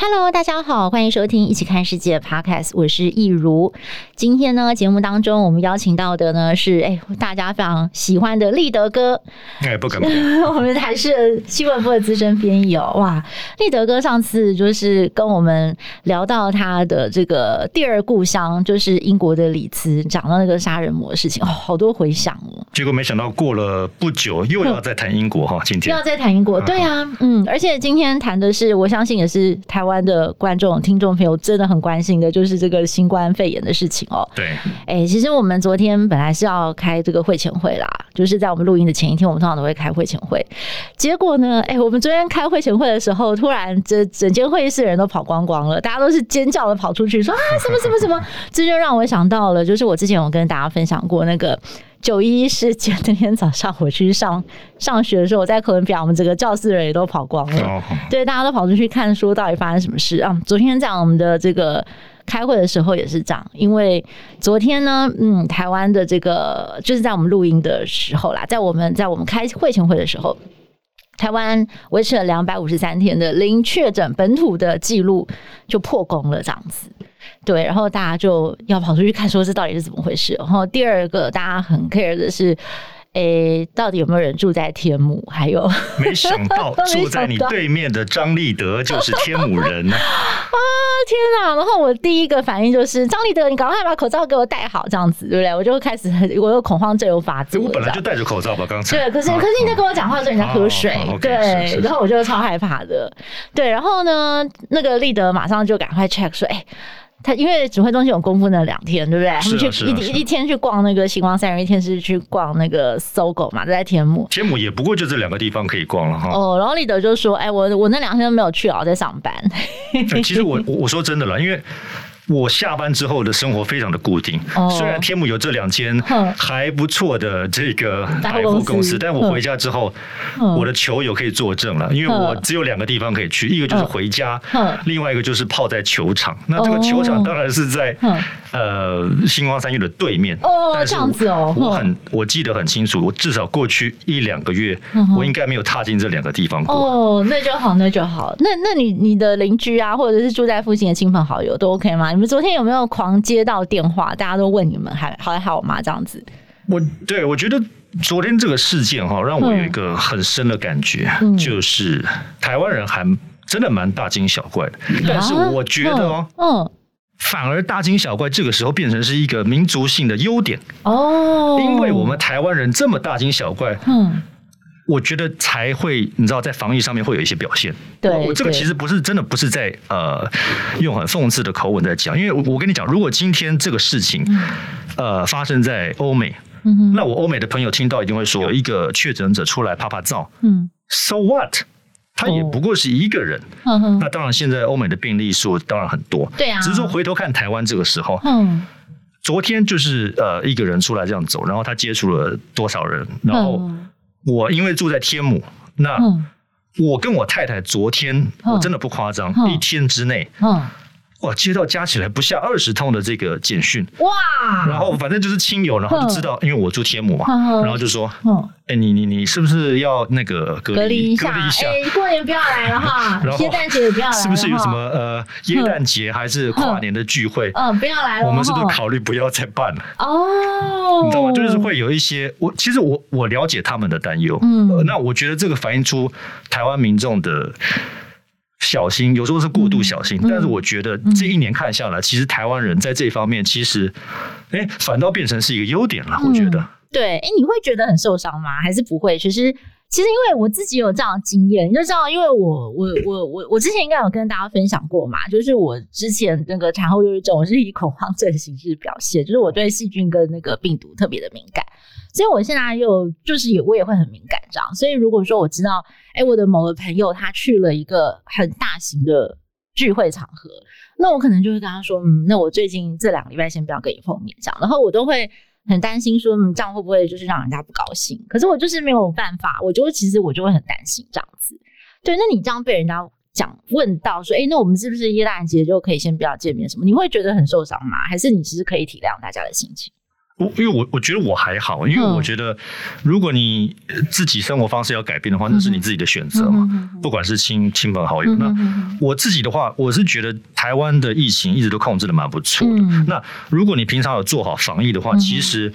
Hello，大家好，欢迎收听《一起看世界》Podcast，我是易如。今天呢，节目当中我们邀请到的呢是哎，大家非常喜欢的立德哥。哎，不敢 我们还是新闻部的资深编译哦。哇，立德哥上次就是跟我们聊到他的这个第二故乡，就是英国的里兹，讲到那个杀人魔的事情哦，好多回响哦。结果没想到过了不久，又要再谈英国哈，今天又要再谈英国，对啊，嗯，而且今天谈的是，我相信也是台湾。湾的观众、听众朋友真的很关心的，就是这个新冠肺炎的事情哦。对，哎，其实我们昨天本来是要开这个会前会啦，就是在我们录音的前一天，我们通常都会开会前会。结果呢，哎，我们昨天开会前会的时候，突然这整间会议室的人都跑光光了，大家都是尖叫的跑出去说啊什么什么什么，这就让我想到了，就是我之前有跟大家分享过那个。九一一事件那天早上我去上上学的时候，我在课文表，我们整个教室的人也都跑光了。Oh. 对，大家都跑出去看，说到底发生什么事啊？昨天在我们的这个开会的时候也是这样，因为昨天呢，嗯，台湾的这个就是在我们录音的时候啦，在我们在我们开会前会的时候，台湾维持了两百五十三天的零确诊本土的记录就破功了，这样子。对，然后大家就要跑出去看，说这到底是怎么回事。然后第二个大家很 care 的是，诶，到底有没有人住在天母？还有，没想到 住在你对面的张立德就是天母人呢、啊！啊，天哪！然后我第一个反应就是张立德，你赶快把口罩给我戴好，这样子对不对？我就开始，我有恐慌症有发作。我本来就戴着口罩吧，刚才。对，可是可是你在跟我讲话的时候，你在喝水，啊、对是是是，然后我就超害怕的。对，然后呢，那个立德马上就赶快 check 说，哎。他因为指挥中心有公布那两天，对不对？他们去一一天去逛那个星光三人，一天是去逛那个 SOGO 嘛，在天母。天母也不过就这两个地方可以逛了哈。哦，然后立德就说：“哎，我我那两天都没有去啊，我在上班。”其实我我说真的了，因为。我下班之后的生活非常的固定，哦、虽然天母有这两间还不错的这个百货公司，但我回家之后，我的球友可以作证了，因为我只有两个地方可以去，一个就是回家，另外一个就是泡在球场。那这个球场当然是在呃星光三月的对面。哦，这样子哦，我很我记得很清楚，我至少过去一两个月，我应该没有踏进这两个地方过。哦，那就好，那就好。那那你你的邻居啊，或者是住在附近的亲朋好友都 OK 吗？你们昨天有没有狂接到电话？大家都问你们还好还好吗？这样子，我对我觉得昨天这个事件哈，让我有一个很深的感觉，嗯、就是台湾人还真的蛮大惊小怪的。嗯、但是我觉得哦，嗯，反而大惊小怪这个时候变成是一个民族性的优点哦，因为我们台湾人这么大惊小怪，嗯。我觉得才会，你知道，在防疫上面会有一些表现。对，我这个其实不是真的，不是在呃用很讽刺的口吻在讲，因为我我跟你讲，如果今天这个事情呃发生在欧美，嗯，那我欧美的朋友听到一定会说，有一个确诊者出来趴趴走，嗯，So what？他也不过是一个人。嗯，那当然，现在欧美的病例数当然很多，对啊。只是说回头看台湾这个时候，嗯，昨天就是呃一个人出来这样走，然后他接触了多少人，然后。我因为住在天母，那我跟我太太昨天我真的不夸张，一天之内。哇，接到加起来不下二十通的这个简讯哇，然后反正就是亲友，然后就知道，因为我住天母嘛，然后就说，哎，你你你是不是要那个隔离一下？哎，过年不要来了哈，圣诞节也不要来，是不是有什么呃耶诞节还是跨年的聚会？嗯，不要来了，我们是不是考虑不要再办了？哦，你知道吗？就是会有一些，我其实我我了解他们的担忧，嗯，那我觉得这个反映出台湾民众的。小心，有时候是过度小心，嗯，但是我觉得这一年看下来，嗯，其实台湾人在这方面，其实，哎，反倒变成是一个优点了。我觉得，嗯，对，哎，你会觉得很受伤吗？还是不会？其实，其实因为我自己有这样的经验，你就知道，因为我，我，我，我，我之前应该有跟大家分享过嘛，就是我之前那个产后忧郁症，我是以恐慌症的形式表现，就是我对细菌跟那个病毒特别的敏感。所以我现在又就是也我也会很敏感这样，所以如果说我知道，哎，我的某个朋友他去了一个很大型的聚会场合，那我可能就会跟他说，嗯，那我最近这两个礼拜先不要跟你碰面，这样，然后我都会很担心说，嗯，这样会不会就是让人家不高兴？可是我就是没有办法，我就其实我就会很担心这样子。对，那你这样被人家讲问到说，哎，那我们是不是耶诞节就可以先不要见面？什么？你会觉得很受伤吗？还是你其实可以体谅大家的心情？我因为我我觉得我还好，因为我觉得如果你自己生活方式要改变的话，那是你自己的选择嘛。不管是亲亲朋好友，那我自己的话，我是觉得台湾的疫情一直都控制的蛮不错的。那如果你平常有做好防疫的话，其实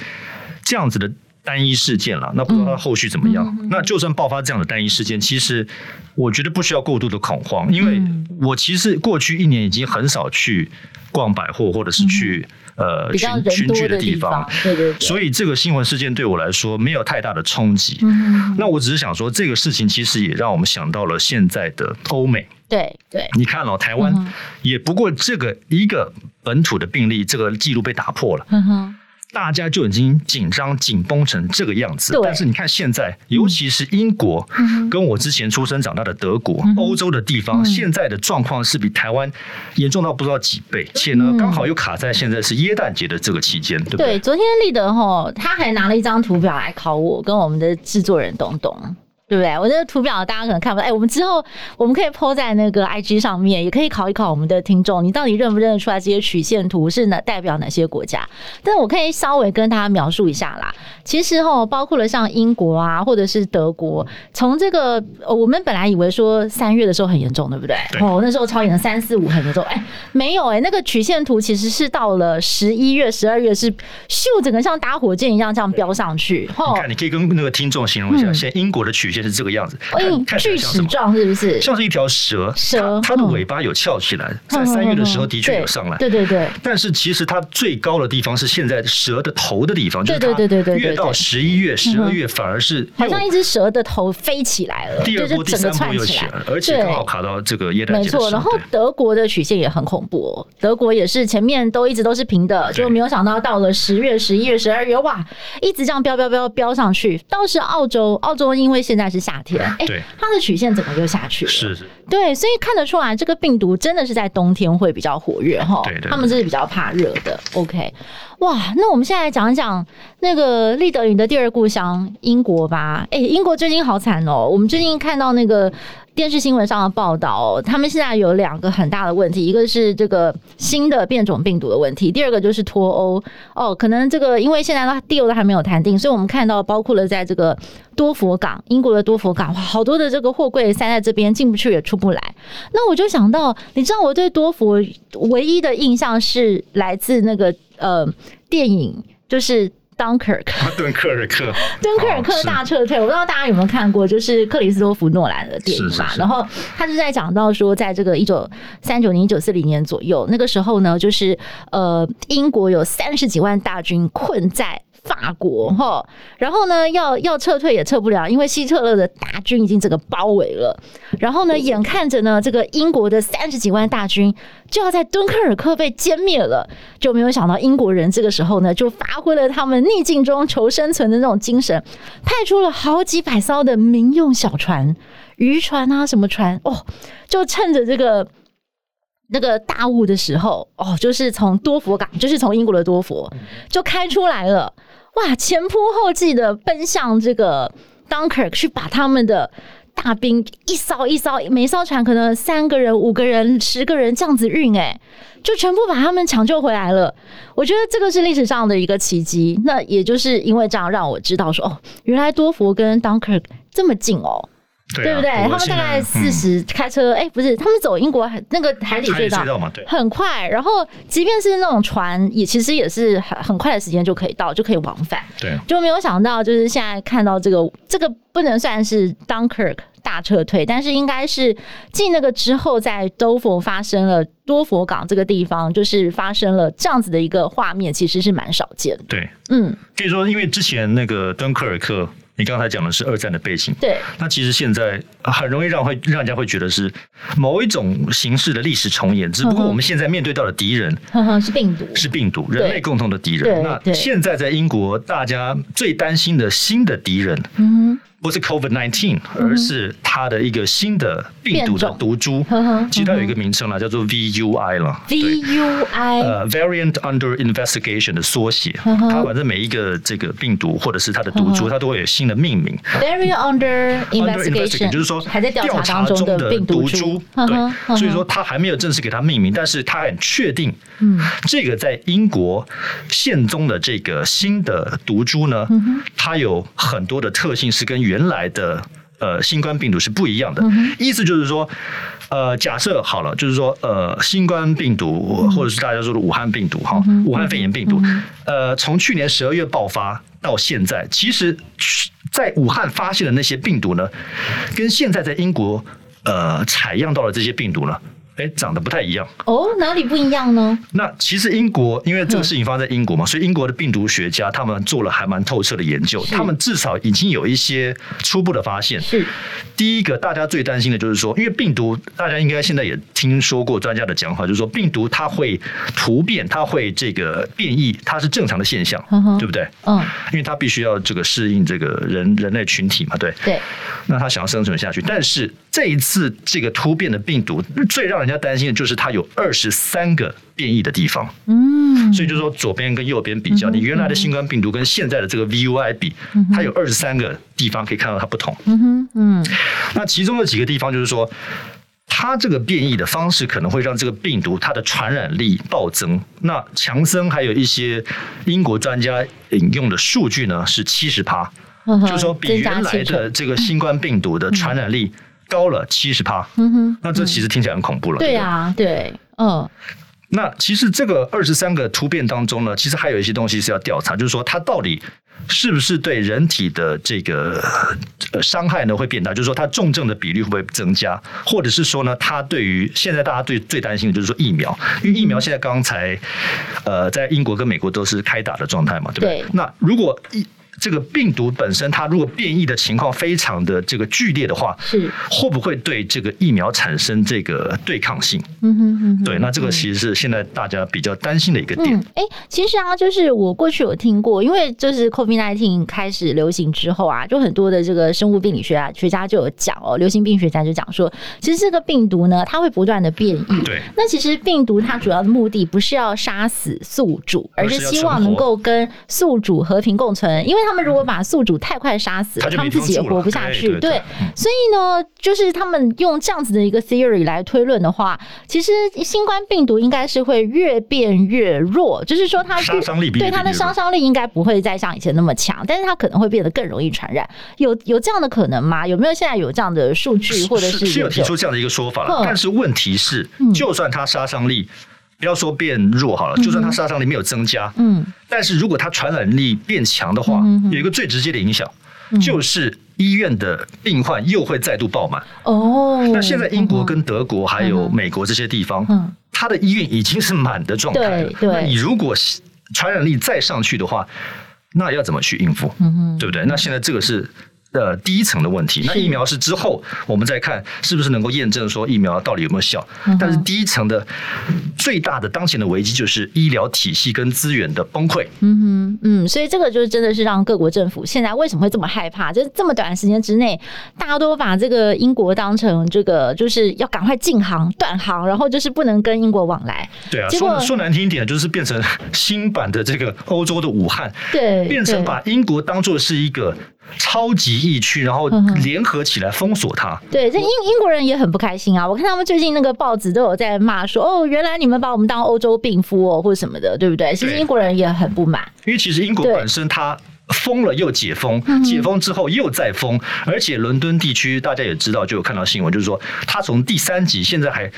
这样子的单一事件了，那不知道它后续怎么样。那就算爆发这样的单一事件，其实我觉得不需要过度的恐慌，因为我其实过去一年已经很少去逛百货或者是去。呃，群群聚的地方，对对对，所以这个新闻事件对我来说没有太大的冲击。嗯，那我只是想说，这个事情其实也让我们想到了现在的欧美。对对，你看哦，台湾也不过这个一个本土的病例，这个记录被打破了。嗯哼。大家就已经紧张紧绷成这个样子，但是你看现在，尤其是英国，跟我之前出生长大的德国、欧洲的地方，现在的状况是比台湾严重到不知道几倍，且呢，刚好又卡在现在是耶诞节的这个期间，对不对？对，昨天立德吼，他还拿了一张图表来考我，跟我们的制作人东东。对不对？我这个图表大家可能看不到。哎，我们之后我们可以 po 在那个 IG 上面，也可以考一考我们的听众，你到底认不认得出来这些曲线图是哪代表哪些国家？但是我可以稍微跟大家描述一下啦。其实哈，包括了像英国啊，或者是德国，从这个我们本来以为说三月的时候很严重，对不对？对哦，那时候超严重，三四五很严重。哎，没有哎，那个曲线图其实是到了十一月、十二月是咻，整个像打火箭一样这样飙上去。你看，你可以跟那个听众形容一下，现在英国的曲线。是这个样子，锯齿状是不是？像是一条蛇，蛇它的尾巴有翘起来，在三月的时候的确有上来，对对对。但是其实它最高的地方是现在蛇的头的地方，就是对对对对，越到十一月、十二月反而是好像一只蛇的头飞起来了，第二波、第三波又起来了，而且刚好卡到这个耶诞节。没错，然后德国的曲线也很恐怖哦，德国也是前面都一直都是平的，就没有想到到了十月、十一月、十二月，哇，一直这样飙飙飙飙上去。倒是澳洲，澳洲因为现在是夏天，哎。欸，它的曲线怎么又下去了？是是，对，所以看得出来，这个病毒真的是在冬天会比较活跃哈。对对，他们这是比较怕热的。OK，哇，那我们现在来讲一讲那个立德云的第二故乡英国吧。哎，英国最近好惨哦，我们最近看到那个。电视新闻上的报道，他们现在有两个很大的问题，一个是这个新的变种病毒的问题，第二个就是脱欧哦，可能这个因为现在的 deal 都还没有谈定，所以我们看到包括了在这个多佛港，英国的多佛港，哇，好多的这个货柜塞在这边，进不去也出不来。那我就想到，你知道我对多佛唯一的印象是来自那个呃电影，就是。Dunkirk，敦刻尔克，敦刻尔克大撤退，我不知道大家有没有看过，就是克里斯多夫诺兰的电影嘛。然后他就在讲到说，在这个一九三九年、一九四零年左右，那个时候呢，就是呃，英国有三十几万大军困在。法国哈，然后呢，要要撤退也撤不了，因为希特勒的大军已经整个包围了。然后呢，眼看着呢，这个英国的三十几万大军就要在敦刻尔克被歼灭了，就没有想到英国人这个时候呢，就发挥了他们逆境中求生存的那种精神，派出了好几百艘的民用小船、渔船啊，什么船哦，就趁着这个。那个大雾的时候，哦，就是从多佛港，就是从英国的多佛就开出来了，哇，前仆后继的奔向这个 Dunkirk 去把他们的大兵一艘一艘，每艘船可能三个人、五个人、十个人这样子运，哎，就全部把他们抢救回来了。我觉得这个是历史上的一个奇迹。那也就是因为这样，让我知道说，哦，原来多佛跟 Dunkirk 这么近哦。对，啊、对不对？他们大概四十开车，哎、嗯，不是，他们走英国那个海底隧道，很快。然后，即便是那种船，也其实也是很很快的时间就可以到，就可以往返。对，就没有想到，就是现在看到这个，这个不能算是 Dunkirk 大撤退，但是应该是继那个之后，在多佛发生了多佛港这个地方，就是发生了这样子的一个画面，其实是蛮少见的。对，嗯，可以说，因为之前那个敦刻尔克。你刚才讲的是二战的背景，对。那其实现在很容易让会让人家会觉得是某一种形式的历史重演，只不过我们现在面对到的敌人是病毒，是病毒，人类共同的敌人。那现在在英国，大家最担心的新的敌人，嗯，不是 COVID nineteen，而是它的一个新的病毒的毒株，其实它有一个名称了，叫做 VUI 了。VUI，呃，Variant Under Investigation 的缩写。它反正每一个这个病毒或者是它的毒株，它都会有新的命名。Variant Under Investigation 就是说还在调查中的病毒株。对，所以说它还没有正式给它命名，但是它很确定，嗯，这个在英国现踪的这个新的毒株呢，它有很多的特性是跟原原来的呃新冠病毒是不一样的，意思就是说，呃，假设好了，就是说，呃，新冠病毒或者是大家说的武汉病毒哈，武汉肺炎病毒，呃，从去年十二月爆发到现在，其实在武汉发现的那些病毒呢，跟现在在英国呃采样到的这些病毒呢。哎，长得不太一样哦，哪里不一样呢？那其实英国，因为这个事情发生在英国嘛，所以英国的病毒学家他们做了还蛮透彻的研究，他们至少已经有一些初步的发现。是第一个，大家最担心的就是说，因为病毒，大家应该现在也听说过专家的讲法，就是说病毒它会突变，它会这个变异，它是正常的现象，对不对？嗯，因为它必须要这个适应这个人人类群体嘛，对对。那它想要生存下去，但是这一次这个突变的病毒最让人家担心的就是它有二十三个变异的地方，嗯，所以就是说左边跟右边比较，你原来的新冠病毒跟现在的这个 VUI 比，它有二十三个地方可以看到它不同，嗯哼，嗯，那其中的几个地方就是说，它这个变异的方式可能会让这个病毒它的传染力暴增。那强森还有一些英国专家引用的数据呢是七十趴，就是说比原来的这个新冠病毒的传染力。高了七十趴，嗯哼，那这其实听起来很恐怖了。对啊，对，嗯。那其实这个二十三个突变当中呢，其实还有一些东西是要调查，就是说它到底是不是对人体的这个伤害呢会变大？就是说它重症的比例会不会增加？或者是说呢，它对于现在大家最最担心的就是说疫苗，因为疫苗现在刚才呃在英国跟美国都是开打的状态嘛，对不对？对。那如果一这个病毒本身，它如果变异的情况非常的这个剧烈的话，是会不会对这个疫苗产生这个对抗性？嗯哼哼，对，那这个其实是现在大家比较担心的一个点。哎、嗯，其实啊，就是我过去有听过，因为就是 COVID-19 开始流行之后啊，就很多的这个生物病理学啊学家就有讲哦，流行病学家就讲说，其实这个病毒呢，它会不断的变异。对，那其实病毒它主要的目的不是要杀死宿主，而是希望能够跟宿主和平共存，因为它。他们如果把宿主太快杀死了，他们自己也活不下去。对，对，对，所以呢，就是他们用这样子的一个 theory 来推论的话，其实新冠病毒应该是会越变越弱，就是说它杀伤力，对它的杀伤力应该不会再像以前那么强，但是它可能会变得更容易传染。有有这样的可能吗？有没有现在有这样的数据，或者是，有提出这样的一个说法了？但是问题是，就算它杀伤力。不要说变弱好了，就算它杀伤力没有增加，嗯，但是如果它传染力变强的话，有一个最直接的影响，就是医院的病患又会再度爆满。哦，那现在英国跟德国还有美国这些地方，嗯它的医院已经是满的状态了。那你如果传染力再上去的话，那要怎么去应付？嗯对不对？那现在这个是。的第一层的问题，那疫苗是之后我们再看是不是能够验证说疫苗到底有没有效。但是第一层的最大的当前的危机就是医疗体系跟资源的崩溃。嗯哼，嗯，所以这个就是真的是让各国政府现在为什么会这么害怕？就是这么短的时间之内，大家都把这个英国当成这个就是要赶快禁航断航，然后就是不能跟英国往来。对啊，说说难听一点，就是变成新版的这个欧洲的武汉，对，变成把英国当做是一个。超级疫区，然后联合起来封锁它。对，这英英国人也很不开心啊！我看他们最近那个报纸都有在骂说：“哦，原来你们把我们当欧洲病夫哦，或者什么的，对不对？”其实英国人也很不满，因为其实英国本身它封了又解封，解封之后又再封，而且伦敦地区大家也知道，就有看到新闻，就是说它从第三级现在还。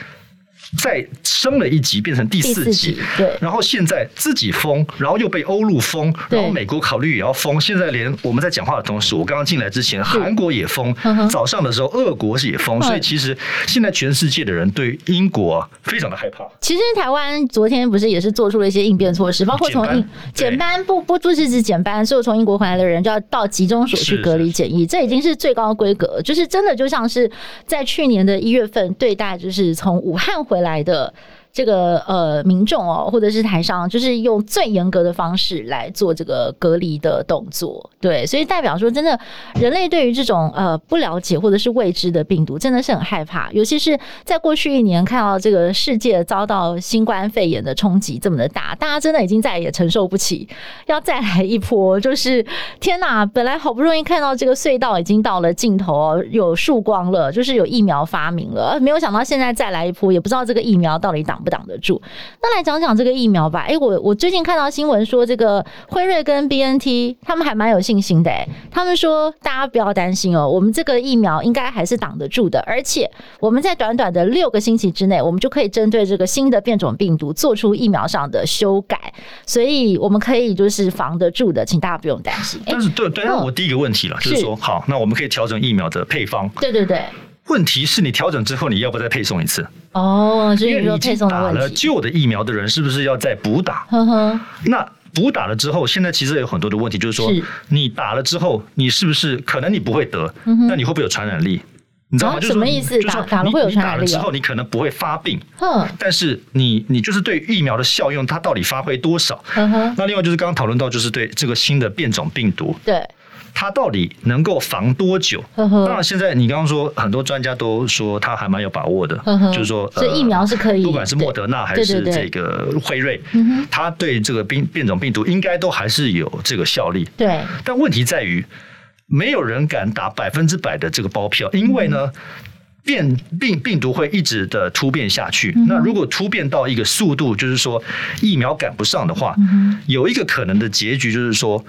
再升了一级，变成第四级。对，然后现在自己封，然后又被欧陆封，然后美国考虑也要封。现在连我们在讲话的同时，我刚刚进来之前，韩国也封。早上的时候，俄国也封。所以其实现在全世界的人对英国非常的害怕。其实台湾昨天不是也是做出了一些应变措施，包括从英减班不不不只是减班，所有从英国回来的人就要到集中所去隔离检疫，这已经是最高规格，就是真的就像是在去年的一月份对待，就是从武汉回回来的。这个呃民众哦，或者是台商，就是用最严格的方式来做这个隔离的动作。对，所以代表说，真的人类对于这种呃不了解或者是未知的病毒，真的是很害怕。尤其是在过去一年看到这个世界遭到新冠肺炎的冲击这么的大，大家真的已经再也承受不起，要再来一波。就是天哪，本来好不容易看到这个隧道已经到了尽头，有曙光了，就是有疫苗发明了，没有想到现在再来一波，也不知道这个疫苗到底挡不挡得住。那来讲讲这个疫苗吧。哎、欸，我我最近看到新闻说，这个辉瑞跟 BNT 他们还蛮有信心的。哎，他们说大家不要担心哦，我们这个疫苗应该还是挡得住的，而且我们在短短的六个星期之内，我们就可以针对这个新的变种病毒做出疫苗上的修改，所以我们可以就是防得住的，请大家不用担心。但是对对，那我第一个问题了，就是说，好，那我们可以调整疫苗的配方。对对对。问题是你调整之后，你要不要再配送一次？哦，所以说配送的问题。打了旧的疫苗的人，是不是要再补打？呵呵。那补打了之后，现在其实有很多的问题，就是说，你打了之后，你是不是可能你不会得？那你会不会有传染力？你知道吗？就是什么意思？打打了会有传染力？打了之后，你可能不会发病。嗯。但是你你就是对疫苗的效用，它到底发挥多少？嗯哼。那另外就是刚刚讨论到，就是对这个新的变种病毒。对。它到底能够防多久？呵呵，当然，现在你刚刚说很多专家都说它还蛮有把握的，就是说，这疫苗是可以，不管是莫德纳还是这个辉瑞，它对这个变变种病毒应该都还是有这个效力。对，但问题在于，没有人敢打百分之百的这个包票，因为呢，变病病毒会一直的突变下去。那如果突变到一个速度，就是说疫苗赶不上的话，有一个可能的结局就是说。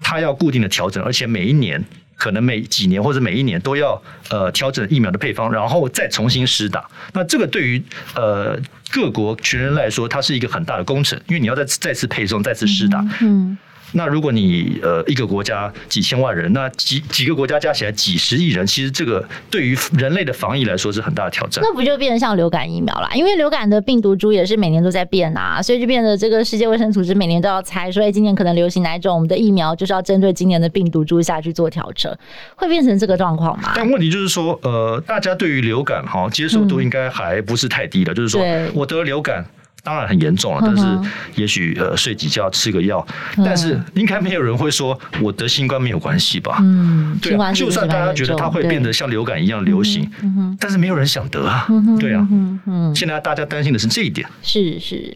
它要固定的调整，而且每一年可能每几年或者每一年都要呃调整疫苗的配方，然后再重新施打。那这个对于呃各国全人来说，它是一个很大的工程，因为你要再再次配送、再次施打。嗯。嗯那如果你呃一个国家几千万人，那几几个国家加起来几十亿人，其实这个对于人类的防疫来说是很大的挑战。那不就变成像流感疫苗啦？因为流感的病毒株也是每年都在变啊，所以就变得这个世界卫生组织每年都要猜，说哎今年可能流行哪一种，我们的疫苗就是要针对今年的病毒株下去做调整，会变成这个状况吗？但问题就是说，呃，大家对于流感哈接受度应该还不是太低的，嗯、就是说我得流感。当然很严重了，但是也许呃睡几觉吃个药，但是应该没有人会说我得新冠没有关系吧？嗯，对啊，就算大家觉得它会变得像流感一样流行，但是没有人想得啊，对啊，嗯，现在大家担心的是这一点，是是。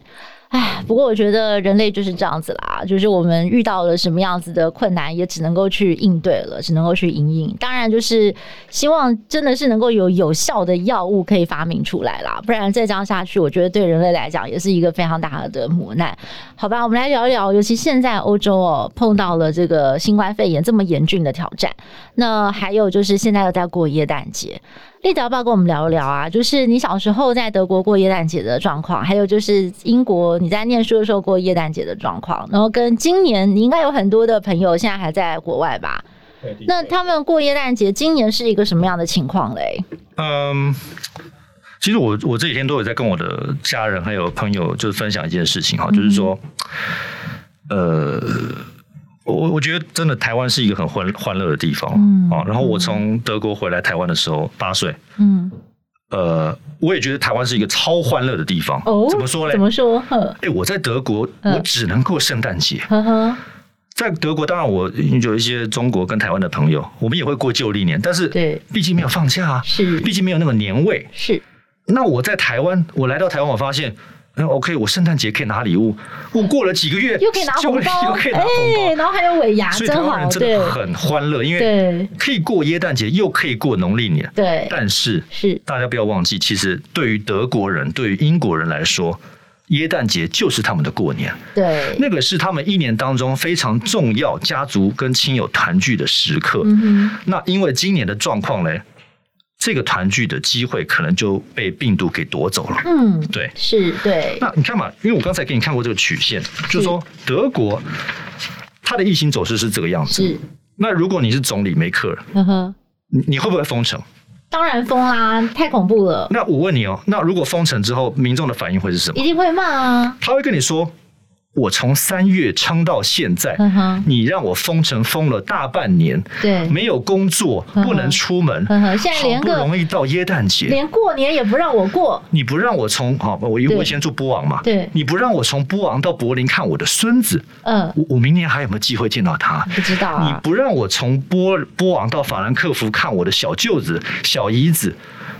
唉，不过我觉得人类就是这样子啦，就是我们遇到了什么样子的困难，也只能够去应对了，只能够去因应。当然，就是希望真的是能够有有效的药物可以发明出来啦，不然再这样下去，我觉得对人类来讲也是一个非常大的磨难。好吧，我们来聊一聊，尤其现在欧洲哦碰到了这个新冠肺炎这么严峻的挑战，那还有就是现在又在过耶诞节。立德要不要跟我们聊一聊啊？就是你小时候在德国过耶诞节的状况，还有就是英国你在念书的时候过耶诞节的状况，然后跟今年你应该有很多的朋友现在还在国外吧？那他们过耶诞节今年是一个什么样的情况嘞？嗯，其实我我这几天都有在跟我的家人还有朋友就是分享一件事情哈，嗯、就是说，呃。我我觉得真的台湾是一个很欢欢乐的地方，嗯，然后我从德国回来台湾的时候八岁，嗯，呃，我也觉得台湾是一个超欢乐的地方。哦，怎么说嘞？怎么说？哎，我在德国，我只能过圣诞节。呵呵，在德国，当然我有一些中国跟台湾的朋友，我们也会过旧历年，但是对，毕竟没有放假啊，是，毕竟没有那个年味，是。那我在台湾，我来到台湾，我发现。OK，我圣诞节可以拿礼物，我过了几个月又可以拿 红包，哎，然后还有尾牙，所以台湾人真的很欢乐，因为可以过耶诞节，又可以过农历年。对，但是是大家不要忘记，其实对于德国人、对于英国人来说，耶诞节就是他们的过年。对，那个是他们一年当中非常重要、家族跟亲友团聚的时刻。嗯，那因为今年的状况呢？这个团聚的机会可能就被病毒给夺走了。嗯，对，是，对。那你看嘛，因为我刚才给你看过这个曲线，就是说德国它的疫情走势是这个样子。是。那如果你是总理梅克尔，嗯哼，你你会不会封城？当然封啦，太恐怖了。那我问你哦，那如果封城之后，民众的反应会是什么？一定会骂啊。他会跟你说：“我从三月撑到现在，嗯，你让我封城封了大半年，对，没有工作，不能出门，现在连好不容易到耶诞节，连过年也不让我过。你不让我从啊，我因为我先住波昂嘛，对，你不让我从波昂到柏林看我的孙子，嗯，我我明年还有没有机会见到他？不知道啊。你不让我从波波昂到法兰克福看我的小舅子、小姨子。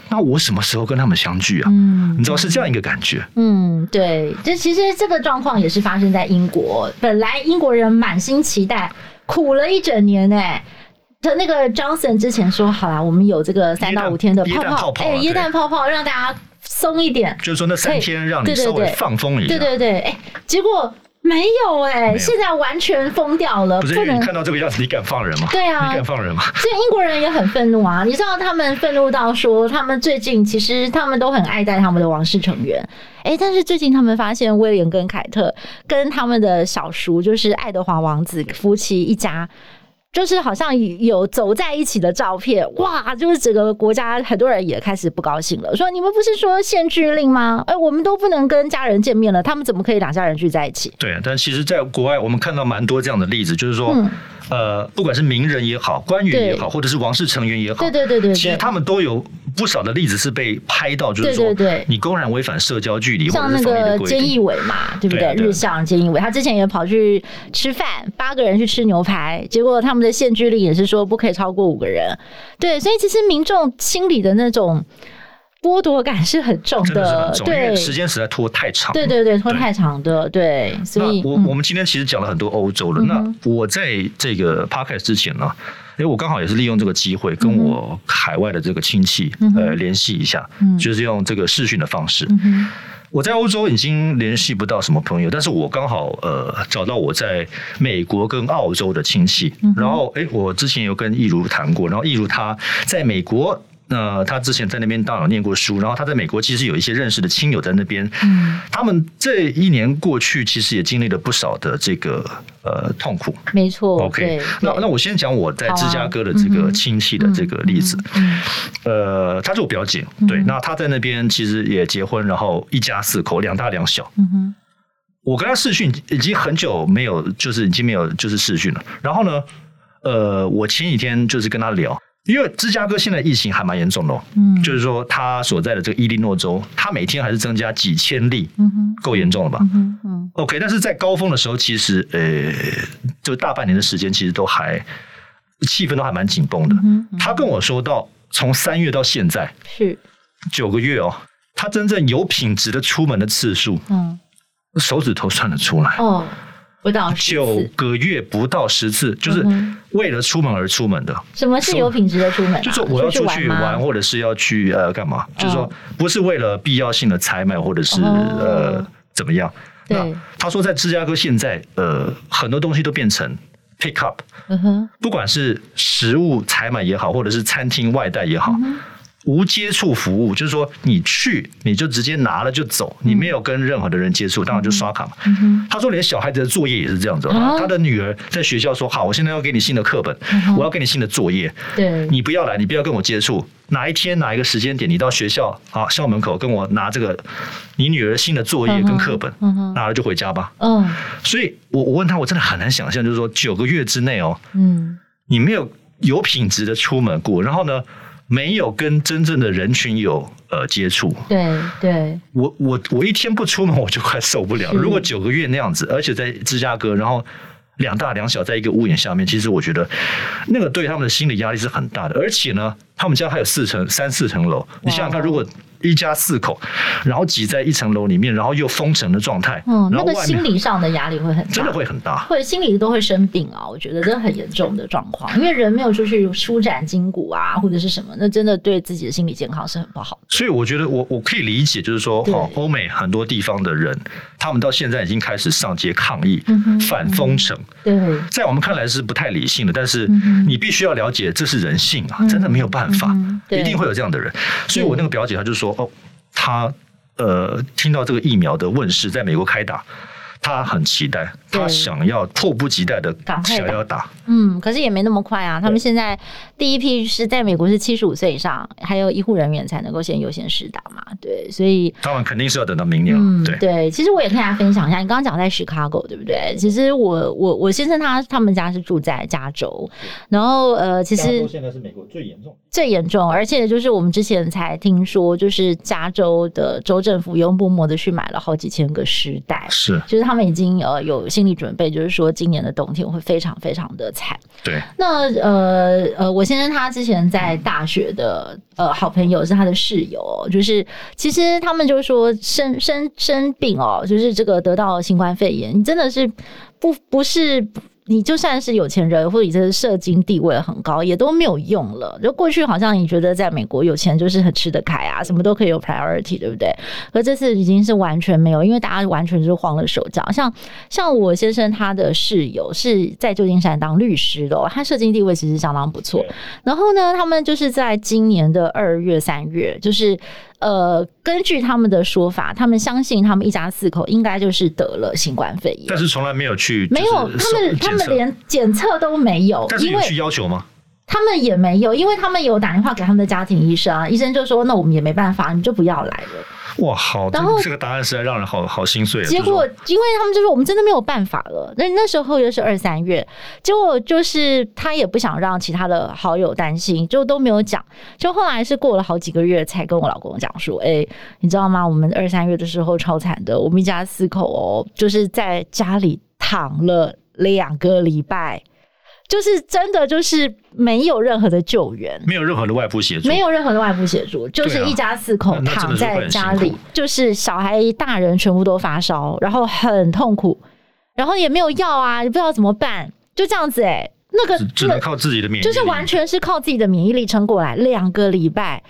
那我什么时候跟他们相聚啊？嗯，你知道是这样一个感觉。嗯，对，这其实这个状况也是发生在英国。本来英国人满心期待，苦了一整年哎。他那个 Johnson 之前说好啦，我们有这个三到五天的泡泡，哎，椰蛋泡泡让大家松一点，就是说那三天让你稍微放风一下。对对对，哎，结果。没有哎、欸，现在完全疯掉了。不是，你看到这个样子，你敢放人吗？对啊，你敢放人吗？所以英国人也很愤怒啊！你知道他们愤怒到说，他们最近其实他们都很爱戴他们的王室成员，哎，但是最近他们发现威廉跟凯特跟他们的小叔，就是爱德华王子夫妻一家。就是好像有走在一起的照片，哇！就是整个国家很多人也开始不高兴了，说你们不是说限聚令吗？哎，我们都不能跟家人见面了，他们怎么可以两家人聚在一起？对，但其实，在国外我们看到蛮多这样的例子，就是说。嗯呃，不管是名人也好，官员也好，或者是王室成员也好，对对对对，其实他们都有不少的例子是被拍到，就是说，对你公然违反社交距离，像那个菅义伟嘛，对不对？日向菅义伟，他之前也跑去吃饭，八个人去吃牛排，结果他们的限聚令也是说不可以超过五个人，对，所以其实民众心里的那种。剥夺感是很重的，的重对，时间实在拖太长，对对对，拖太长的，对，对所以我、嗯、我们今天其实讲了很多欧洲的，嗯、那我在这个 podcast 之前呢，哎，我刚好也是利用这个机会跟我海外的这个亲戚、嗯、呃联系一下，嗯、就是用这个视讯的方式。嗯、我在欧洲已经联系不到什么朋友，但是我刚好呃找到我在美国跟澳洲的亲戚，嗯、然后哎，我之前有跟易如谈过，然后易如他在美国。那他之前在那边当然念过书，然后他在美国其实有一些认识的亲友在那边。嗯，他们这一年过去，其实也经历了不少的这个呃痛苦。没错。OK，那那我先讲我在芝加哥的这个亲戚的这个例子。嗯。呃，他是我表姐，对，那他在那边其实也结婚，然后一家四口，两大两小。嗯哼。我跟他视讯已经很久没有，就是已经没有就是视讯了。然后呢，呃，我前几天就是跟他聊。因为芝加哥现在疫情还蛮严重的，哦，嗯，就是说他所在的这个伊利诺州，他每天还是增加几千例，嗯哼，够严重了吧？嗯嗯，OK，但是在高峰的时候，其实呃，就大半年的时间，其实都还气氛都还蛮紧绷的。嗯嗯，他跟我说到，从三月到现在是九个月哦，他真正有品质的出门的次数，嗯，手指头算得出来哦。不到九个月不到十次，就是为了出门而出门的。什么是有品质的出门？就是我要出去玩，或者是要去呃干嘛？就是说不是为了必要性的采买，或者是呃怎么样？那他说在芝加哥现在呃很多东西都变成 pick up，不管是食物采买也好，或者是餐厅外带也好。无接触服务，就是说你去你就直接拿了就走，你没有跟任何的人接触，当然就刷卡嘛。他说连小孩子的作业也是这样子，他的女儿在学校说好，我现在要给你新的课本，我要给你新的作业，对，你不要来，你不要跟我接触，哪一天哪一个时间点你到学校啊校门口跟我拿这个你女儿新的作业跟课本，拿了就回家吧。嗯，所以我我问他，我真的很难想象，就是说九个月之内哦，嗯，你没有有品质的出门过，然后呢？没有跟真正的人群有呃接触，对对，我我我一天不出门我就快受不了。如果九个月那样子，而且在芝加哥，然后两大两小在一个屋檐下面，其实我觉得那个对他们的心理压力是很大的。而且呢，他们家还有四层三四层楼，你想想看，如果。一家四口，然后挤在一层楼里面，然后又封城的状态，嗯，那个心理上的压力会很大，真的会很大，会心理都会生病啊！我觉得这很严重的状况，因为人没有出去舒展筋骨啊，或者是什么，那真的对自己的心理健康是很不好的。所以我觉得我我可以理解，就是说，哈，欧美很多地方的人，他们到现在已经开始上街抗议，反封城。对，在我们看来是不太理性的，但是你必须要了解，这是人性啊，真的没有办法，一定会有这样的人。所以我那个表姐她就说。哦，她呃听到这个疫苗的问世，在美国开打，他很期待，他想要迫不及待的想要打。嗯，可是也没那么快啊。他们现在第一批是在美国是七十五岁以上，还有医护人员才能够先优先试打嘛。对，所以他们肯定是要等到明年了。嗯，对对。其实我也跟大家分享一下，你刚刚讲在 Chicago 对不对？其实我我我先生他他们家是住在加州，然后呃，其实现在是美国最严重最严重，而且就是我们之前才听说，就是加州的州政府用不谋的去买了好几千个尸袋，是，就是他们已经呃有心理准备，就是说今年的冬天会非常非常的惨。对，那呃呃，我先生他之前在大学的呃好朋友是他的室友，就是其实他们就是说生生生病哦，就是这个得到新冠肺炎，你真的是不不是。你就算是有钱人，或者你这社经地位很高，也都没有用了。就过去好像你觉得在美国有钱就是很吃得开啊，什么都可以有 priority，对不对？可这次已经是完全没有，因为大家完全就是慌了手脚。像像我先生他的室友是在旧金山当律师的，他社经地位其实相当不错。然后呢，他们就是在今年的二月、三月，就是。呃，根据他们的说法，他们相信他们一家四口应该就是得了新冠肺炎，但是从来没有去，没有，他们他们连检测都没有，但是有去要求吗？他们也没有，因为他们有打电话给他们的家庭医生啊，医生就说：“那我们也没办法，你就不要来了。”哇，好，然后这个答案实在让人好好心碎。结果，因为他们就说我们真的没有办法了。那那时候又是二三月，结果就是他也不想让其他的好友担心，就都没有讲。就后来是过了好几个月，才跟我老公讲说：“哎，你知道吗？我们二三月的时候超惨的，我们一家四口哦，就是在家里躺了两个礼拜。”就是真的，就是没有任何的救援，没有任何的外部协助，没有任何的外部协助，就是一家四口躺在家里，就是小孩、大人全部都发烧，然后很痛苦，然后也没有药啊，也不知道怎么办，就这样子哎、欸，那个只能靠自己的免疫力，就是完全是靠自己的免疫力撑过来两个礼拜，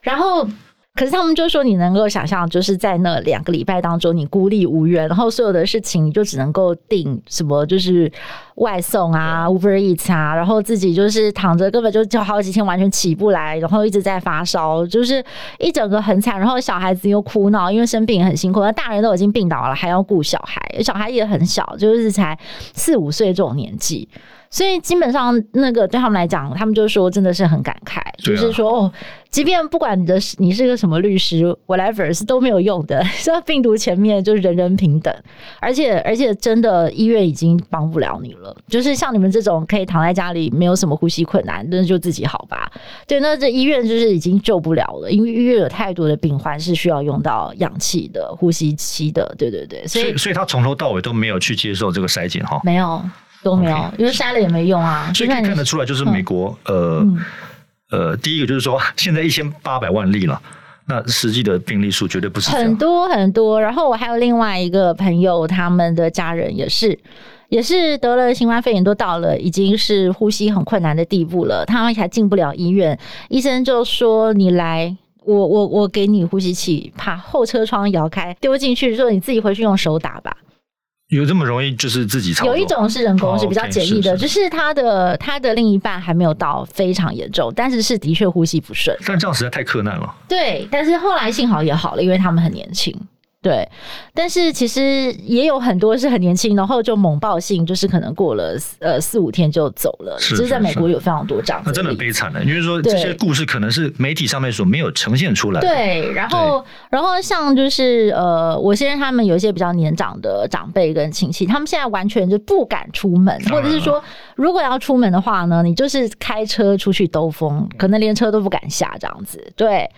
然后。可是他们就说，你能够想象，就是在那两个礼拜当中，你孤立无援，然后所有的事情你就只能够订什么，就是外送啊、Uber Eats 啊，然后自己就是躺着，根本就就好几天完全起不来，然后一直在发烧，就是一整个很惨。然后小孩子又哭闹，因为生病很辛苦，那大人都已经病倒了，还要顾小孩，小孩也很小，就是才四五岁这种年纪。所以基本上，那个对他们来讲，他们就说真的是很感慨，就是说哦，即便不管你的你是个什么律师，whatever 是都没有用的。在病毒前面，就是人人平等，而且而且真的医院已经帮不了你了。就是像你们这种可以躺在家里，没有什么呼吸困难，那就自己好吧。对，那这医院就是已经救不了了，因为医院有太多的病患是需要用到氧气的呼吸机的。对对对，所以所以他从头到尾都没有去接受这个筛检哈，没有。都没有，okay. 因为杀了也没用啊。所以可以看得出来，就是美国，嗯、呃呃，第一个就是说，现在一千八百万例了，那实际的病例数绝对不是很多很多。然后我还有另外一个朋友，他们的家人也是，也是得了新冠肺炎，都到了已经是呼吸很困难的地步了，他们还进不了医院，医生就说：“你来，我我我给你呼吸器，把后车窗摇开，丢进去，说你自己回去用手打吧。”有这么容易就是自己操作？有一种是人工，是比较简易的，只、哦 okay, 是，是他的他的另一半还没有到非常严重，但是是的确呼吸不顺。但这样实在太困难了。对，但是后来幸好也好了，因为他们很年轻。对，但是其实也有很多是很年轻，然后就猛爆性，就是可能过了呃四五天就走了。是，是，是，其实在美国有非常多这样子，那真的悲惨的。因为说这些故事可能是媒体上面所没有呈现出来的。对，然后然后像就是呃，我先生他们有一些比较年长的长辈跟亲戚，他们现在完全就不敢出门，或者是说如果要出门的话呢，你就是开车出去兜风，可能连车都不敢下这样子。对，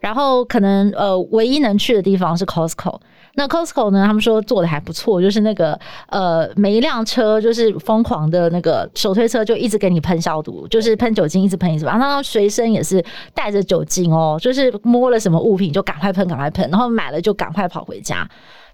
然后可能呃，唯一能去的地方是 Costco。那 Costco 呢？他们说做的还不错，就是那个呃，每一辆车就是疯狂的那个手推车，就一直给你喷消毒，就是喷酒精，一直喷一直喷。然后随身也是带着酒精哦，就是摸了什么物品就赶快喷，赶快喷，然后买了就赶快跑回家。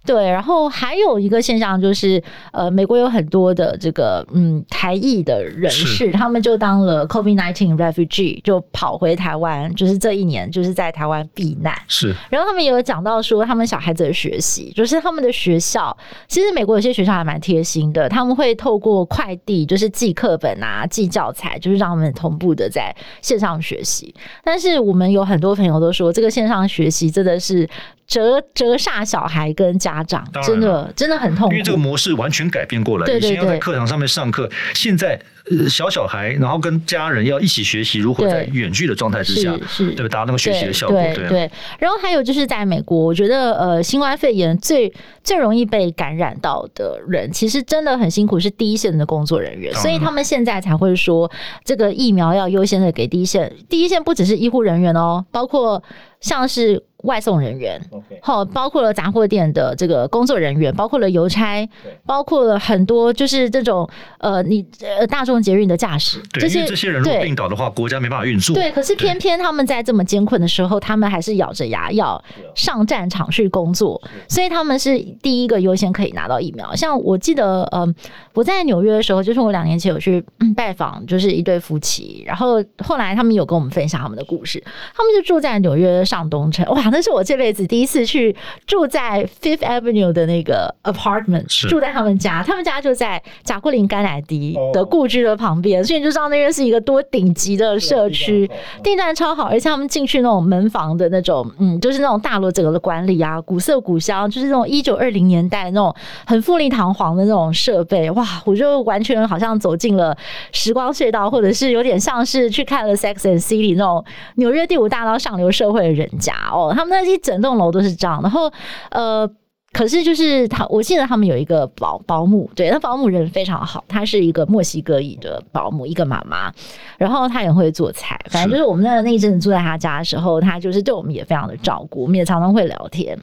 对，然后还有一个现象就是，呃，美国有很多的这个嗯台裔的人士，他们就当了 COVID-19 refugee，就跑回台湾，就是这一年就是在台湾避难。是，然后他们也有讲到说，他们小孩子的学习，就是他们的学校，其实美国有些学校还蛮贴心的，他们会透过快递，就是寄课本啊、寄教材，就是让他们同步的在线上学习。但是我们有很多朋友都说，这个线上学习真的是折折煞小孩跟家。家长，真的真的很痛苦，因为这个模式完全改变过来。以前要在课堂上面上课，现在小小孩然后跟家人要一起学习如何在远距的状态之下，对对达到那个学习的效果。对对。然后还有就是在美国，我觉得呃，新冠肺炎最最容易被感染到的人，其实真的很辛苦，是第一线的工作人员，所以他们现在才会说这个疫苗要优先的给第一线。第一线不只是医护人员哦，包括像是。外送人员，好，包括了杂货店的这个工作人员，包括了邮差，包括了很多就是这种呃，你呃大众捷运的驾驶，这些这些人如果病倒的话，国家没办法运作。对，可是偏偏他们在这么艰困的时候，他们还是咬着牙要上战场去工作，所以他们是第一个优先可以拿到疫苗。像我记得，呃，我在纽约的时候，就是我两年前有去拜访，就是一对夫妻，然后后来他们有跟我们分享他们的故事，他们就住在纽约上东城，哇。那是我这辈子第一次去住在 Fifth Avenue 的那个 apartment，住在他们家，他们家就在贾桂林甘乃迪的故居的旁边，所以你就知道那边是一个多顶级的社区，地段超好，而且他们进去那种门房的那种，嗯，就是那种大楼整个的管理啊，古色古香，就是那种一九二零年代那种很富丽堂皇的那种设备，哇，我就完全好像走进了时光隧道，或者是有点像是去看了 Sex and City 那种纽约第五大道上流社会的人家哦，他们那一整栋楼都是这样，然后呃，可是就是他，我记得他们有一个保保姆，对，那保姆人非常好，她是一个墨西哥裔的保姆，一个妈妈，然后她也会做菜，反正就是我们在那一阵子住在她家的时候，她就是对我们也非常的照顾，我们也常常会聊天。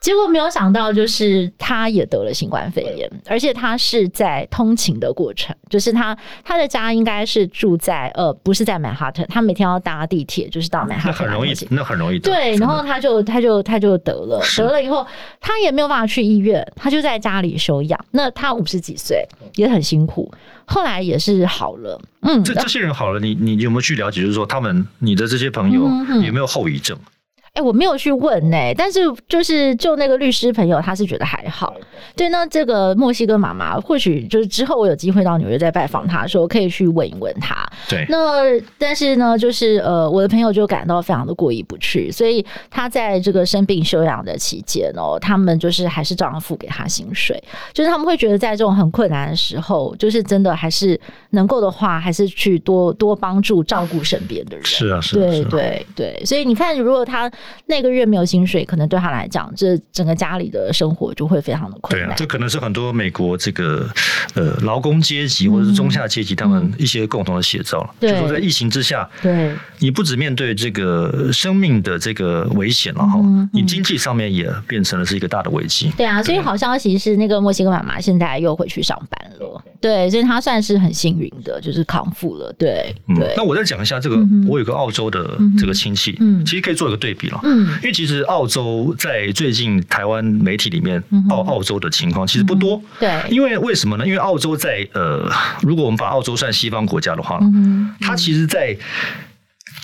结果没有想到，就是他也得了新冠肺炎，而且他是在通勤的过程，就是他他的家应该是住在呃，不是在曼哈顿，他每天要搭地铁，就是到曼哈顿。那很容易，那很容易得。对，然后他就他就他就得了，得了以后他也没有办法去医院，他就在家里休养。那他五十几岁，也很辛苦，后来也是好了。嗯，这这些人好了，你你有没有去了解？就是说，他们你的这些朋友有没有后遗症？嗯哎、欸，我没有去问呢、欸，但是就是就那个律师朋友，他是觉得还好。对，那这个墨西哥妈妈，或许就是之后我有机会到纽约再拜访他的时候，可以去问一问他。对，那但是呢，就是呃，我的朋友就感到非常的过意不去，所以他在这个生病休养的期间哦，他们就是还是照样付给他薪水，就是他们会觉得在这种很困难的时候，就是真的还是能够的话，还是去多多帮助照顾身边的人。是啊，是啊，对对对，所以你看，如果他。那个月没有薪水，可能对他来讲，这整个家里的生活就会非常的困难。对啊，这可能是很多美国这个呃劳工阶级或者是中下阶级他们一些共同的写照。对、嗯，就说在疫情之下，对，你不只面对这个生命的这个危险了哈，嗯嗯、你经济上面也变成了是一个大的危机。对啊，所以好消息是那个墨西哥妈妈现在又回去上班了。对，所以她算是很幸运的，就是康复了。对，嗯、对。那我再讲一下这个，我有个澳洲的这个亲戚，嗯，其实可以做一个对比了。嗯，因为其实澳洲在最近台湾媒体里面报澳洲的情况其实不多。嗯、对，因为为什么呢？因为澳洲在呃，如果我们把澳洲算西方国家的话，嗯，它其实，在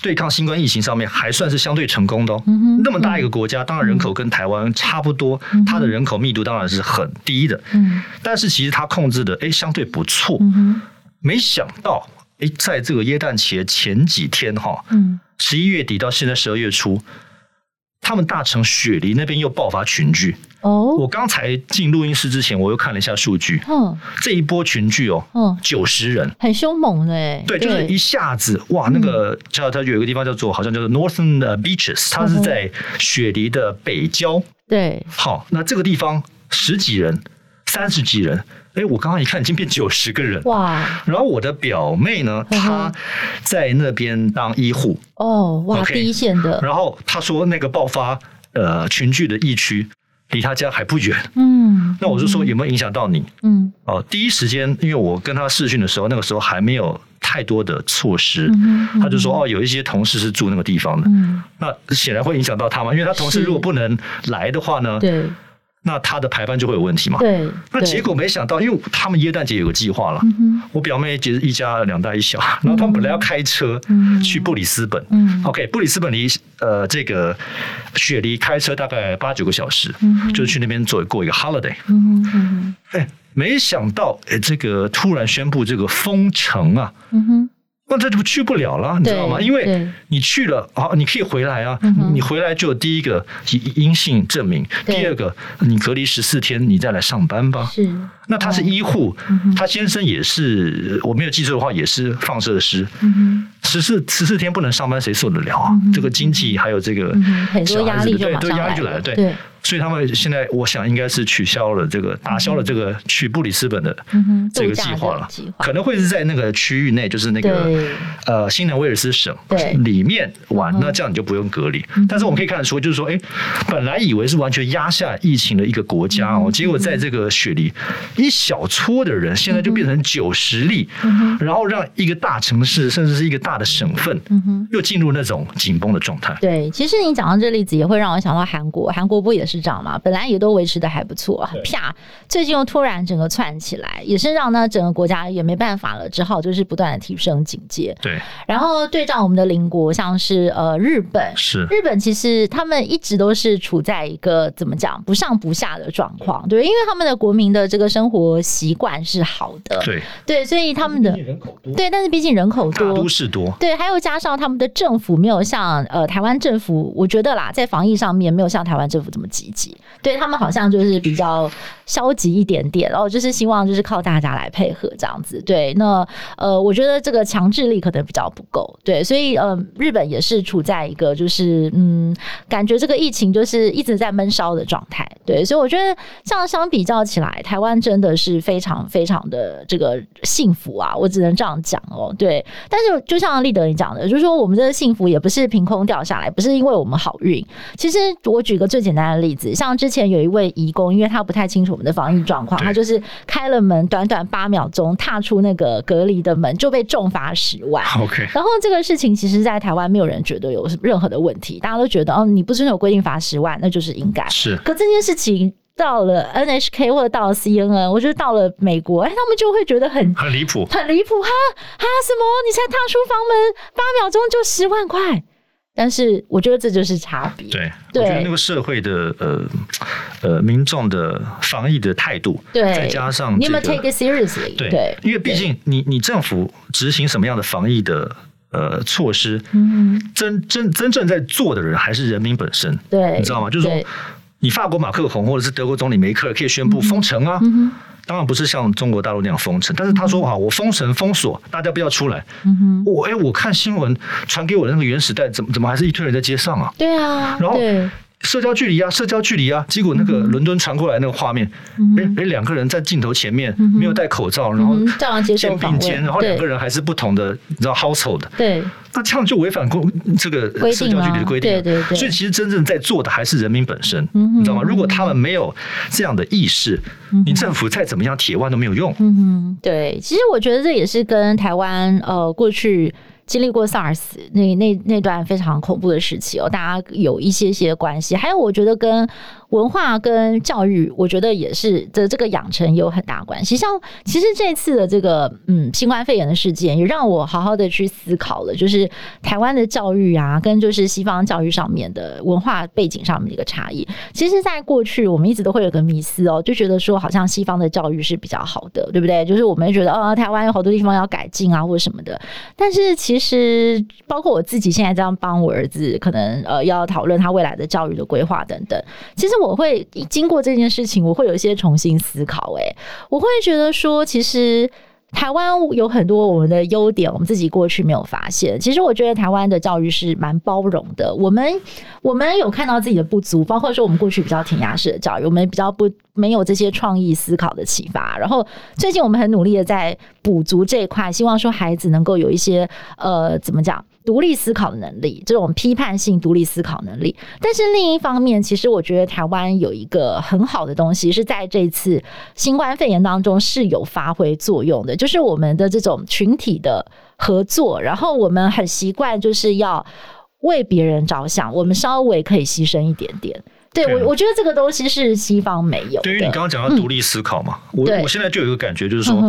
对抗新冠疫情上面还算是相对成功的哦。嗯、那么大一个国家，当然人口跟台湾差不多，嗯、它的人口密度当然是很低的。嗯，但是其实它控制的哎相对不错。嗯，没想到哎，在这个耶诞节前几天哈，嗯，十一月底到现在十二月初。他们大城雪梨那边又爆发群聚。哦！我刚才进录音室之前，我又看了一下数据，嗯，这一波群聚哦，嗯，九十人，很凶猛的哎，对，就是一下子哇，那个叫它有一个地方叫做好像叫做 Northern Beaches，它是在雪梨的北郊，对，好，那这个地方十几人，三十几人。哎，我刚刚一看，已经变九十个人哇！然后我的表妹呢，她在那边当医护哦，哇，第一线的。然后她说，那个爆发呃群聚的疫区离她家还不远。嗯，那我就说有没有影响到你？嗯，哦，第一时间，因为我跟她视讯的时候，那个时候还没有太多的措施，她就说哦，有一些同事是住那个地方的。嗯，那显然会影响到他嘛，因为他同事如果不能来的话呢，对。那他的排班就会有问题嘛？对。那结果没想到，因为他们耶诞节有个计划了。我表妹其实一家两大一小，然后他们本来要开车去布里斯本。OK，布里斯本离呃这个雪梨开车大概八九个小时，就是去那边做过一个 holiday。哎，没想到哎，这个突然宣布这个封城啊。那这就去不了了，你知道吗？因为你去了，啊，你可以回来啊。你回来就第一个阴性证明，第二个你隔离十四天，你再来上班吧。是。那他是医护，他先生也是，我没有记错的话，也是放射师。十四十四天不能上班，谁受得了啊？这个经济还有这个很多压力，对，这压力就来了，对。所以他们现在，我想应该是取消了这个，打消了这个去布里斯本的这个计划了。可能会是在那个区域内，就是那个呃新南威尔斯省里面玩。那这样你就不用隔离。但是我们可以看得出，就是说，哎，本来以为是完全压下疫情的一个国家哦，结果在这个雪梨一小撮的人，现在就变成九十例，然后让一个大城市甚至是一个大的省份，又进入那种紧绷的状态。对，其实你讲到这个例子，也会让我想到韩国，韩国不也是？市长嘛，本来也都维持的还不错，啪，最近又突然整个窜起来，也是让呢整个国家也没办法了，只好就是不断的提升警戒。对，然后对照我们的邻国，像是呃日本，是。日本，其实他们一直都是处在一个怎么讲不上不下的状况，对，因为他们的国民的这个生活习惯是好的，对。对，所以他们的人口多，对，但是毕竟人口多，都市多，对，还有加上他们的政府没有像呃台湾政府，我觉得啦，在防疫上面没有像台湾政府这么积极，对他。们好像就是比较消极一点点，然后就是希望就是靠大家来配合这样子。对，那呃，我觉得这个强制力可能比较不够。对，所以呃，日本也是处在一个就是嗯，感觉这个疫情就是一直在闷烧的状态。对，所以我觉得这样相比较起来，台湾真的是非常非常的这个幸福啊！我只能这样讲哦。对，但是就像立德你讲的，就是说我们这个幸福也不是凭空掉下来，不是因为我们好运。其实我举个最简单的例子，像之前有。一位义工，因为他不太清楚我们的防疫状况，他就是开了门，短短八秒钟踏出那个隔离的门就被重罚十万。OK，然后这个事情其实，在台湾没有人觉得有任何的问题，大家都觉得哦，你不遵守规定罚十万，那就是应该。是，可这件事情到了 NHK 或者到了 CNN，我觉得到了美国，哎，他们就会觉得很很离谱，很离谱哈哈，什么？你才踏出房门八秒钟就十万块？但是我觉得这就是差别。对，对我觉得那个社会的呃呃民众的防疫的态度，对，再加上、这个、你有没有 take it seriously？对，对因为毕竟你你政府执行什么样的防疫的呃措施，嗯，真真真正在做的人还是人民本身。对，你知道吗？就是说，你法国马克宏或者是德国总理梅克尔可以宣布封城啊。嗯当然不是像中国大陆那样封城，但是他说啊，我封城封锁，大家不要出来。嗯哼，我哎，我看新闻传给我的那个原始带，怎么怎么还是一堆人在街上啊？对啊，然后社交距离啊，社交距离啊，结果那个伦敦传过来那个画面，哎哎，两个人在镜头前面没有戴口罩，然后肩并肩，然后两个人还是不同的，你知道 household 对。那这样就违反公这个社交距离的规定，对对对。所以其实真正在做的还是人民本身，你知道吗？如果他们没有这样的意识，你政府再怎么样铁腕都没有用。嗯哼，对。其实我觉得这也是跟台湾呃过去经历过 SARS 那那那段非常恐怖的时期哦，大家有一些些关系。还有我觉得跟。文化跟教育，我觉得也是的，这个养成有很大关系。像其实这次的这个嗯新冠肺炎的事件，也让我好好的去思考了，就是台湾的教育啊，跟就是西方教育上面的文化背景上面的一个差异。其实，在过去我们一直都会有个迷思哦，就觉得说好像西方的教育是比较好的，对不对？就是我们觉得哦，台湾有好多地方要改进啊，或者什么的。但是其，其实包括我自己现在这样帮我儿子，可能呃要讨论他未来的教育的规划等等，其实。我会经过这件事情，我会有一些重新思考。哎，我会觉得说，其实台湾有很多我们的优点，我们自己过去没有发现。其实我觉得台湾的教育是蛮包容的。我们我们有看到自己的不足，包括说我们过去比较填鸭式的教育，我们比较不没有这些创意思考的启发。然后最近我们很努力的在补足这一块，希望说孩子能够有一些呃，怎么讲？独立思考的能力，这种批判性独立思考能力。但是另一方面，其实我觉得台湾有一个很好的东西，是在这次新冠肺炎当中是有发挥作用的，就是我们的这种群体的合作。然后我们很习惯就是要为别人着想，我们稍微可以牺牲一点点。对，我我觉得这个东西是西方没有。对于你刚刚讲到独立思考嘛，我我现在就有一个感觉，就是说，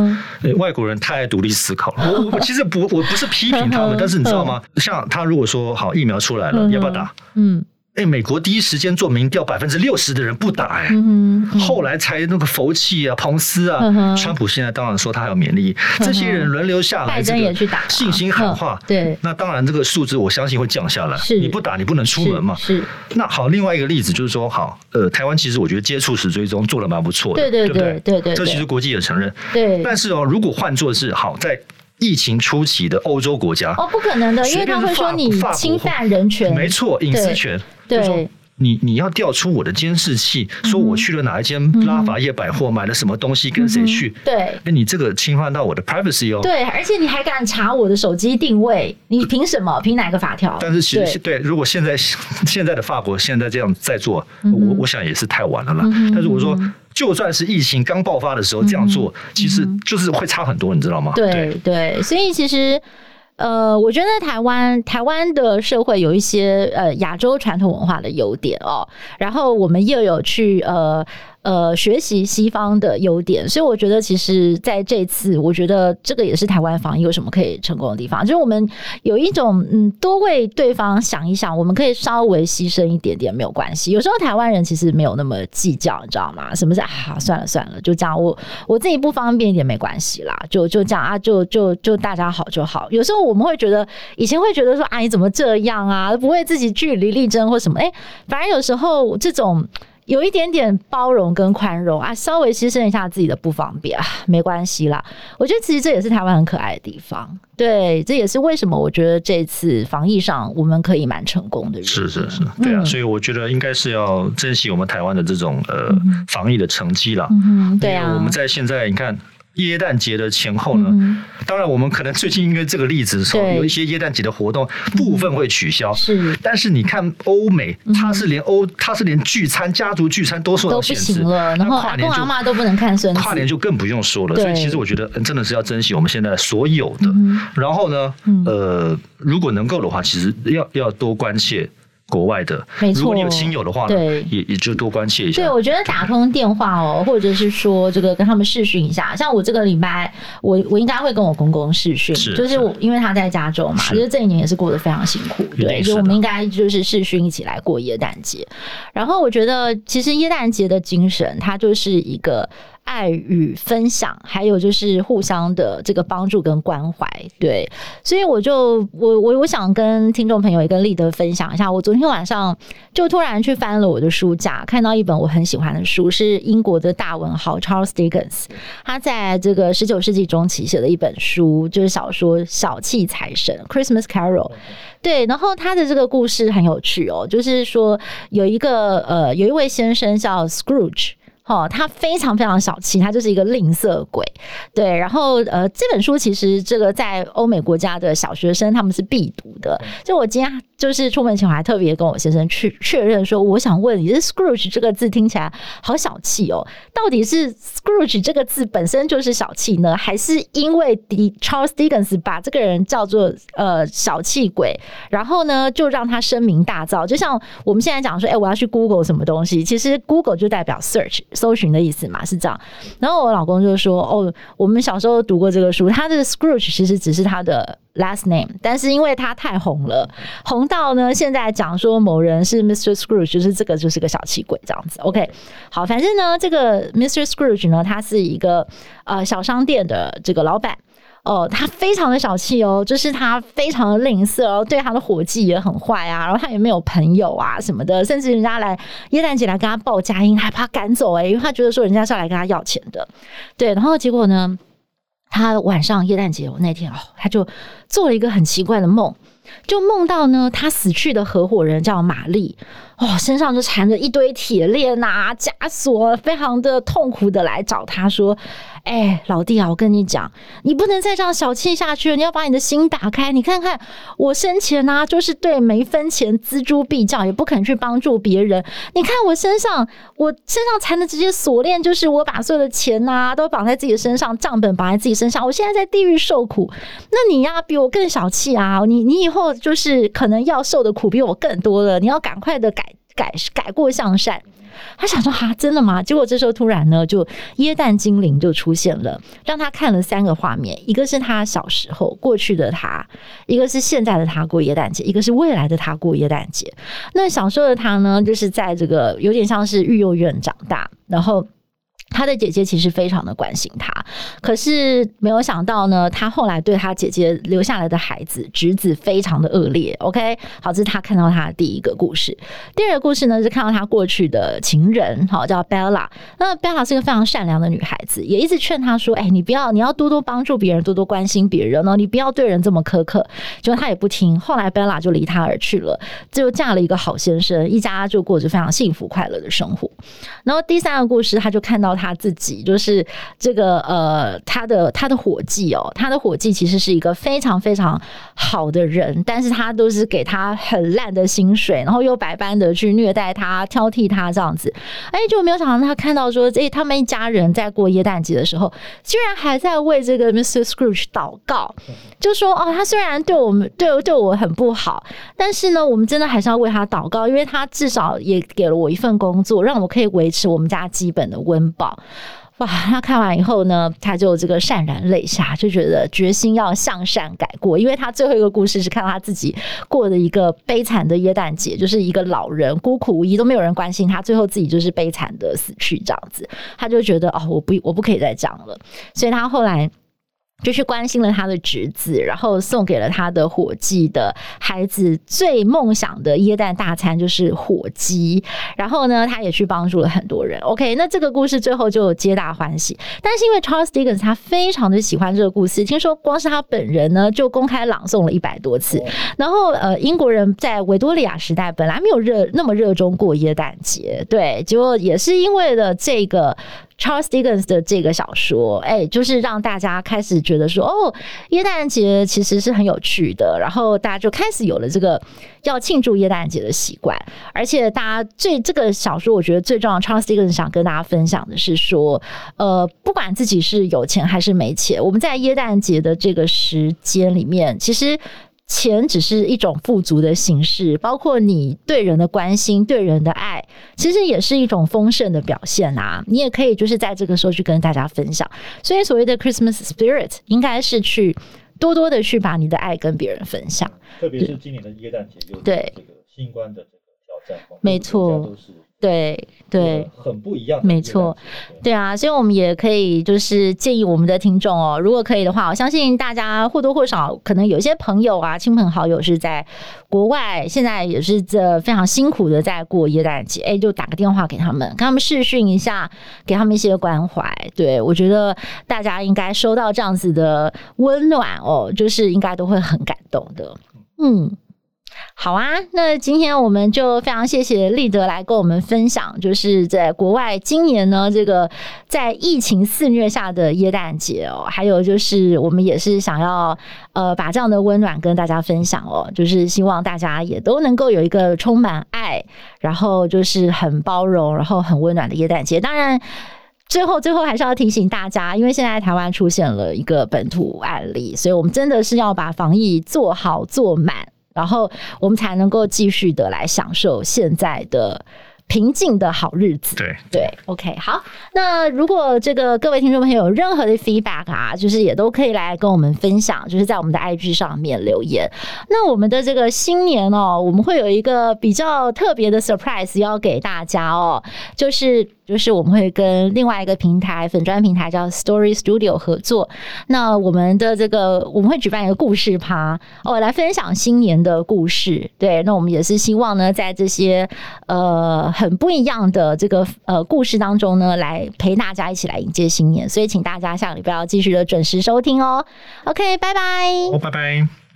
外国人太爱独立思考了。我我 其实不，我不是批评他们，但是你知道吗？像他如果说好疫苗出来了，要不要打？嗯，哎，美国第一时间做民调，百分之六十的人不打，哎，后来才那个福气啊、彭斯啊，川普现在当然说他还有免疫力，这些人轮流下来，拜登也去打，信心喊话，对，那当然这个数字我相信会降下来。是，你不打你不能出门嘛。是。那好，另外一个例子就是说，好，呃，台湾其实我觉得接触史追踪做的蛮不错的，对对对对对，这其实国际也承认。对。但是哦，如果换作是好在。疫情初期的欧洲国家哦，不可能的，因为他会说你侵犯人权，没错，隐私权。对，你你要调出我的监视器，说我去了哪一间拉法叶百货，买了什么东西，跟谁去？对，那，你这个侵犯到我的 privacy 哦。对，而且你还敢查我的手机定位？你凭什么？凭哪个法条？但是其实对，如果现在 现在的法国现在这样在做，我我想也是太晚了啦。但是我说。就算是疫情刚爆发的时候这样做，其实就是会差很多，你知道吗？对对，所以其实呃，我觉得台湾台湾的社会有一些呃亚洲传统文化的优点哦，然后我们又有去呃。呃，学习西方的优点，所以我觉得，其实在这次，我觉得这个也是台湾防疫有什么可以成功的地方，就是我们有一种嗯，多为对方想一想，我们可以稍微牺牲一点点没有关系。有时候台湾人其实没有那么计较，你知道吗？什么是啊？算了算了，就这样，我我自己不方便一点没关系啦，就就这样啊，就就就大家好就好。有时候我们会觉得，以前会觉得说啊，你怎么这样啊？不为自己据理力争或什么？哎，反而有时候这种。有一点点包容跟宽容啊，稍微牺牲一下自己的不方便啊，没关系啦。我觉得其实这也是台湾很可爱的地方，对，这也是为什么我觉得这次防疫上我们可以蛮成功的。是是是，对啊，嗯、所以我觉得应该是要珍惜我们台湾的这种呃防疫的成绩啦。嗯，对啊，我们在现在你看。耶诞节的前后呢，嗯、当然我们可能最近因为这个例子有一些耶诞节的活动部分会取消。是，但是你看欧美，它是连欧，它是连聚餐、家族聚餐都受到限制了。然后跨年就阿妈都不能看孙子，跨年就更不用说了。所以其实我觉得真的是要珍惜我们现在所有的。嗯、然后呢，呃，如果能够的话，其实要要多关切。国外的，没错，如果你有亲友的话，对，也也就多关切一下。对，我觉得打通电话哦，或者是说这个跟他们视讯一下，像我这个礼拜，我我应该会跟我公公视讯，就是我因为他在加州嘛，其实这一年也是过得非常辛苦，对，就我们应该就是视讯一起来过耶诞节。然后我觉得，其实耶诞节的精神，它就是一个。爱与分享，还有就是互相的这个帮助跟关怀，对，所以我就我我我想跟听众朋友也跟立德分享一下，我昨天晚上就突然去翻了我的书架，看到一本我很喜欢的书，是英国的大文豪 Charles Dickens，他在这个十九世纪中期写的一本书，就是小说《小气财神》（Christmas Carol）。对，然后他的这个故事很有趣哦，就是说有一个呃有一位先生叫 Scrooge。哦，他非常非常小气，他就是一个吝啬鬼。对，然后呃，这本书其实这个在欧美国家的小学生他们是必读的。就我今天就是出门前我还特别跟我先生去确认说，我想问你，这 Scrooge 这个字听起来好小气哦，到底是 Scrooge 这个字本身就是小气呢，还是因为 Charles Dickens 把这个人叫做呃小气鬼，然后呢就让他声名大噪？就像我们现在讲说，哎，我要去 Google 什么东西，其实 Google 就代表 search。搜寻的意思嘛，是这样。然后我老公就说：“哦，我们小时候读过这个书，他的 Scrooge 其实只是他的 last name，但是因为他太红了，红到呢现在讲说某人是 Mr. Scrooge，就是这个就是个小气鬼这样子。OK，好，反正呢，这个 Mr. Scrooge 呢，他是一个呃小商店的这个老板。”哦，他非常的小气哦，就是他非常的吝啬哦，对他的伙计也很坏啊，然后他也没有朋友啊什么的，甚至人家来耶诞节来跟他报佳音，还怕赶走哎，因为他觉得说人家是来跟他要钱的，对，然后结果呢，他晚上耶诞节那天哦，他就做了一个很奇怪的梦，就梦到呢，他死去的合伙人叫玛丽。哦，身上就缠着一堆铁链啊、枷锁，非常的痛苦的来找他说：“哎、老弟啊，我跟你讲，你不能再这样小气下去了，你要把你的心打开。你看看我生前啊，就是对每一分钱锱铢必较，也不肯去帮助别人。你看我身上，我身上缠的这些锁链，就是我把所有的钱啊都绑在自己的身上，账本绑在自己身上。我现在在地狱受苦，那你呀、比我更小气啊！你你以后就是可能要受的苦比我更多了，你要赶快的改。”改改过向善。他想说哈，真的吗？结果这时候突然呢，就耶诞精灵就出现了，让他看了三个画面，一个是他小时候过去的他，一个是现在的他过耶诞节，一个是未来的他过耶诞节。那小时候的他呢，就是在这个有点像是育幼院长大，然后。他的姐姐其实非常的关心他，可是没有想到呢，他后来对他姐姐留下来的孩子侄子非常的恶劣。OK，好，这是他看到他的第一个故事。第二个故事呢，是看到他过去的情人，好，叫 Bella。那 Bella 是个非常善良的女孩子，也一直劝他说：“哎，你不要，你要多多帮助别人，多多关心别人哦，你不要对人这么苛刻。”结果他也不听，后来 Bella 就离他而去了，就嫁了一个好先生，一家就过着非常幸福快乐的生活。然后第三个故事，他就看到他自己，就是这个呃，他的他的伙计哦，他的伙计其实是一个非常非常好的人，但是他都是给他很烂的薪水，然后又百般的去虐待他、挑剔他这样子。哎，就没有想到他看到说，哎，他们一家人在过耶诞节的时候，居然还在为这个 Mr. Scrooge 祷告，就说哦，他虽然对我们对对我很不好，但是呢，我们真的还是要为他祷告，因为他至少也给了我一份工作，让我可以维持我们家基本的温饱。哇！他看完以后呢，他就这个潸然泪下，就觉得决心要向善改过。因为他最后一个故事是看到他自己过的一个悲惨的耶诞节，就是一个老人孤苦无依，都没有人关心他，最后自己就是悲惨的死去这样子。他就觉得哦，我不，我不可以再这样了。所以他后来。就去关心了他的侄子，然后送给了他的伙计的孩子最梦想的椰蛋大餐，就是火鸡。然后呢，他也去帮助了很多人。OK，那这个故事最后就皆大欢喜。但是因为 Charles Dickens 他非常的喜欢这个故事，听说光是他本人呢就公开朗诵了一百多次。然后呃，英国人在维多利亚时代本来没有热那么热衷过椰蛋节，对，结果也是因为了这个。Charles Dickens 的这个小说，哎，就是让大家开始觉得说，哦，耶诞节其实是很有趣的，然后大家就开始有了这个要庆祝耶诞节的习惯。而且，大家最这个小说，我觉得最重要，Charles Dickens 想跟大家分享的是说，呃，不管自己是有钱还是没钱，我们在耶诞节的这个时间里面，其实。钱只是一种富足的形式，包括你对人的关心、对人的爱，其实也是一种丰盛的表现啊！你也可以就是在这个时候去跟大家分享。所以所谓的 Christmas spirit，应该是去多多的去把你的爱跟别人分享。特别是今年的耶诞节，又对这个新冠的这个挑战，没错。对对，很不一样，没错，对啊，所以我们也可以就是建议我们的听众哦，如果可以的话，我相信大家或多或少可能有些朋友啊、亲朋好友是在国外，现在也是这非常辛苦的在过耶诞节，哎，就打个电话给他们，跟他们视讯一下，给他们一些关怀。对，我觉得大家应该收到这样子的温暖哦，就是应该都会很感动的，嗯。好啊，那今天我们就非常谢谢立德来跟我们分享，就是在国外今年呢，这个在疫情肆虐下的耶诞节哦，还有就是我们也是想要呃把这样的温暖跟大家分享哦，就是希望大家也都能够有一个充满爱，然后就是很包容，然后很温暖的耶诞节。当然，最后最后还是要提醒大家，因为现在台湾出现了一个本土案例，所以我们真的是要把防疫做好做满。然后我们才能够继续的来享受现在的平静的好日子。对对，OK，好。那如果这个各位听众朋友有任何的 feedback 啊，就是也都可以来跟我们分享，就是在我们的 IG 上面留言。那我们的这个新年哦，我们会有一个比较特别的 surprise 要给大家哦，就是。就是我们会跟另外一个平台粉专平台叫 Story Studio 合作，那我们的这个我们会举办一个故事趴哦，来分享新年的故事。对，那我们也是希望呢，在这些呃很不一样的这个呃故事当中呢，来陪大家一起来迎接新年。所以，请大家下礼拜要继续的准时收听哦。OK，拜拜。哦，拜拜。